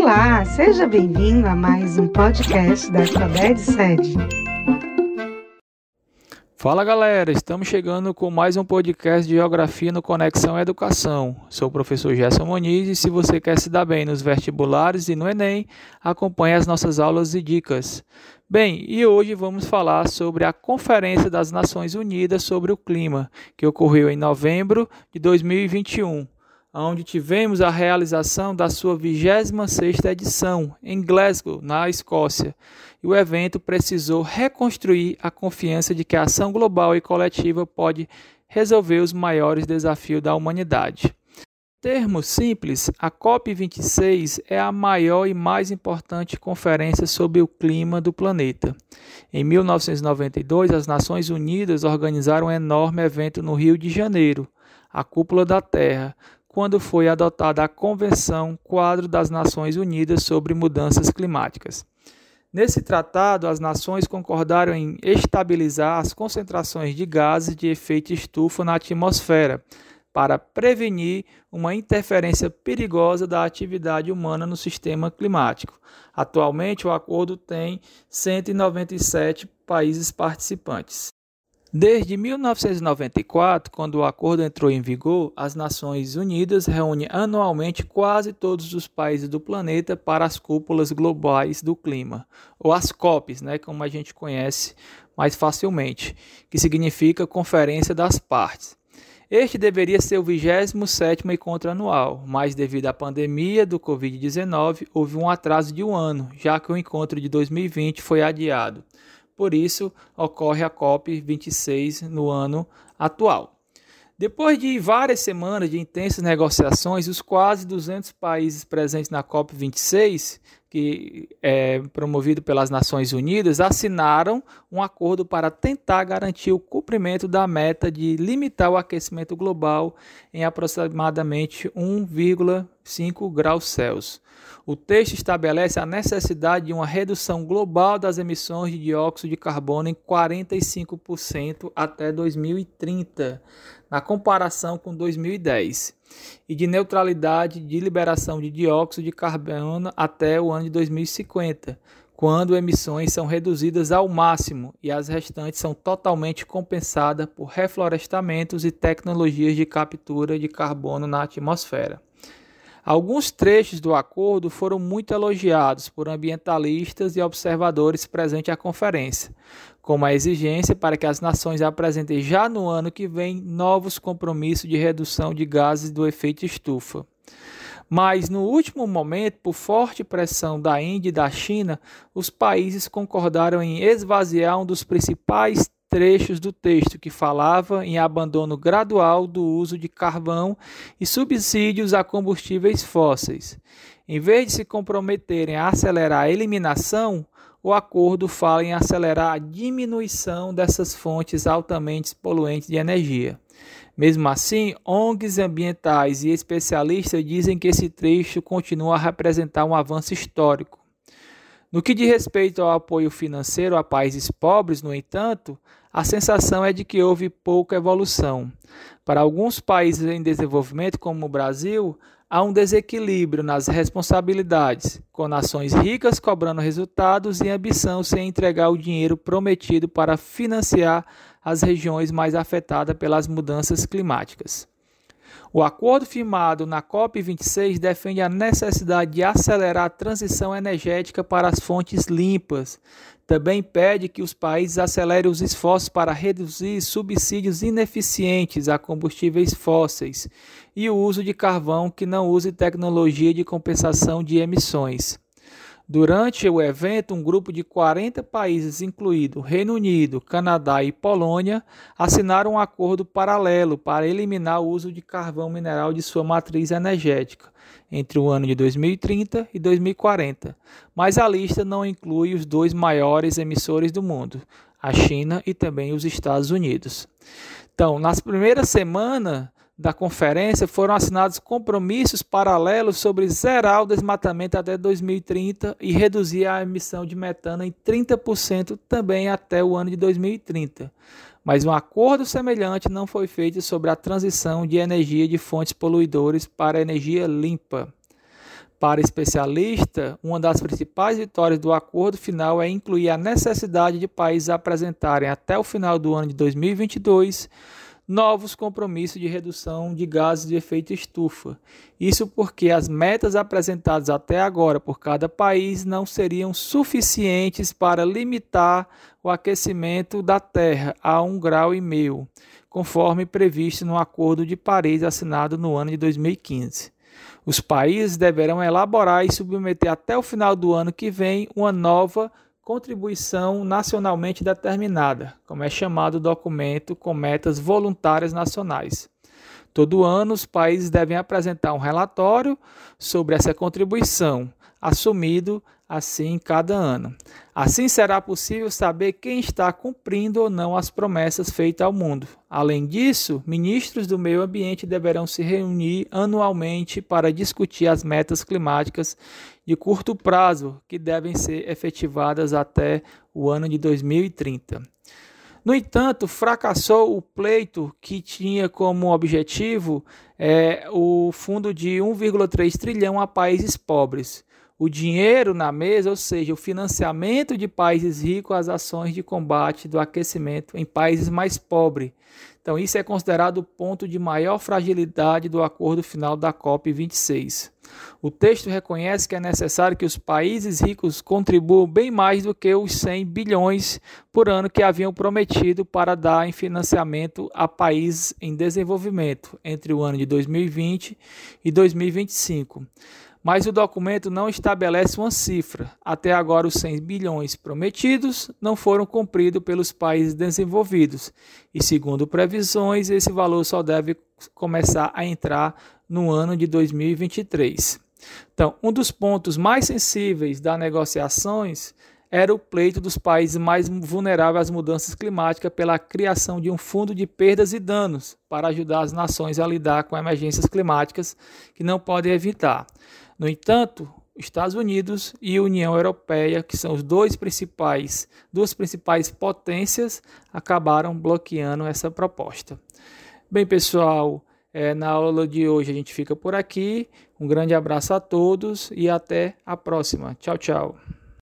Olá, seja bem-vindo a mais um podcast da Estaded Sede. Fala galera, estamos chegando com mais um podcast de Geografia no Conexão Educação. Sou o professor Gerson Moniz e se você quer se dar bem nos vestibulares e no Enem, acompanhe as nossas aulas e dicas. Bem, e hoje vamos falar sobre a Conferência das Nações Unidas sobre o Clima, que ocorreu em novembro de 2021 onde tivemos a realização da sua 26ª edição em Glasgow, na Escócia. E o evento precisou reconstruir a confiança de que a ação global e coletiva pode resolver os maiores desafios da humanidade. Termos simples, a COP26 é a maior e mais importante conferência sobre o clima do planeta. Em 1992, as Nações Unidas organizaram um enorme evento no Rio de Janeiro, a Cúpula da Terra, quando foi adotada a Convenção Quadro das Nações Unidas sobre Mudanças Climáticas. Nesse tratado, as nações concordaram em estabilizar as concentrações de gases de efeito estufa na atmosfera, para prevenir uma interferência perigosa da atividade humana no sistema climático. Atualmente, o acordo tem 197 países participantes. Desde 1994, quando o acordo entrou em vigor, as Nações Unidas reúnem anualmente quase todos os países do planeta para as cúpulas globais do clima, ou as COPs, né, como a gente conhece mais facilmente, que significa Conferência das Partes. Este deveria ser o 27º encontro anual, mas devido à pandemia do Covid-19, houve um atraso de um ano, já que o encontro de 2020 foi adiado. Por isso, ocorre a COP26 no ano atual. Depois de várias semanas de intensas negociações, os quase 200 países presentes na COP26, que é promovido pelas Nações Unidas, assinaram um acordo para tentar garantir o cumprimento da meta de limitar o aquecimento global em aproximadamente 1,5 graus Celsius. O texto estabelece a necessidade de uma redução global das emissões de dióxido de carbono em 45% até 2030, na comparação com 2010, e de neutralidade de liberação de dióxido de carbono até o ano de 2050, quando emissões são reduzidas ao máximo e as restantes são totalmente compensadas por reflorestamentos e tecnologias de captura de carbono na atmosfera. Alguns trechos do acordo foram muito elogiados por ambientalistas e observadores presentes à conferência, como a exigência para que as nações apresentem já no ano que vem novos compromissos de redução de gases do efeito estufa. Mas, no último momento, por forte pressão da Índia e da China, os países concordaram em esvaziar um dos principais trechos do texto que falava em abandono gradual do uso de carvão e subsídios a combustíveis fósseis. Em vez de se comprometerem a acelerar a eliminação, o acordo fala em acelerar a diminuição dessas fontes altamente poluentes de energia. Mesmo assim, ONGs ambientais e especialistas dizem que esse trecho continua a representar um avanço histórico. No que diz respeito ao apoio financeiro a países pobres, no entanto, a sensação é de que houve pouca evolução. Para alguns países em desenvolvimento, como o Brasil, há um desequilíbrio nas responsabilidades, com nações ricas cobrando resultados e ambição sem entregar o dinheiro prometido para financiar as regiões mais afetadas pelas mudanças climáticas. O acordo firmado na COP26 defende a necessidade de acelerar a transição energética para as fontes limpas. Também pede que os países acelerem os esforços para reduzir subsídios ineficientes a combustíveis fósseis e o uso de carvão que não use tecnologia de compensação de emissões. Durante o evento, um grupo de 40 países, incluído Reino Unido, Canadá e Polônia, assinaram um acordo paralelo para eliminar o uso de carvão mineral de sua matriz energética entre o ano de 2030 e 2040. Mas a lista não inclui os dois maiores emissores do mundo, a China e também os Estados Unidos. Então, nas primeiras semanas da conferência foram assinados compromissos paralelos sobre zerar o desmatamento até 2030 e reduzir a emissão de metano em 30% também até o ano de 2030. Mas um acordo semelhante não foi feito sobre a transição de energia de fontes poluidoras para energia limpa. Para especialista, uma das principais vitórias do acordo final é incluir a necessidade de países apresentarem até o final do ano de 2022 novos compromissos de redução de gases de efeito estufa. Isso porque as metas apresentadas até agora por cada país não seriam suficientes para limitar o aquecimento da Terra a um grau meio, conforme previsto no Acordo de Paris assinado no ano de 2015. Os países deverão elaborar e submeter até o final do ano que vem uma nova contribuição nacionalmente determinada, como é chamado o documento com metas voluntárias nacionais. Todo ano, os países devem apresentar um relatório sobre essa contribuição, assumido assim cada ano. Assim será possível saber quem está cumprindo ou não as promessas feitas ao mundo. Além disso, ministros do meio ambiente deverão se reunir anualmente para discutir as metas climáticas de curto prazo que devem ser efetivadas até o ano de 2030. No entanto, fracassou o pleito que tinha como objetivo é, o fundo de 1,3 trilhão a países pobres o dinheiro na mesa, ou seja, o financiamento de países ricos às ações de combate do aquecimento em países mais pobres. Então, isso é considerado o ponto de maior fragilidade do acordo final da COP26. O texto reconhece que é necessário que os países ricos contribuam bem mais do que os 100 bilhões por ano que haviam prometido para dar em financiamento a países em desenvolvimento entre o ano de 2020 e 2025 mas o documento não estabelece uma cifra. Até agora, os 100 bilhões prometidos não foram cumpridos pelos países desenvolvidos, e segundo previsões, esse valor só deve começar a entrar no ano de 2023. Então, um dos pontos mais sensíveis das negociações era o pleito dos países mais vulneráveis às mudanças climáticas pela criação de um fundo de perdas e danos para ajudar as nações a lidar com emergências climáticas que não podem evitar. No entanto, Estados Unidos e União Europeia, que são os dois principais, duas principais potências, acabaram bloqueando essa proposta. Bem, pessoal, é, na aula de hoje a gente fica por aqui. Um grande abraço a todos e até a próxima. Tchau, tchau.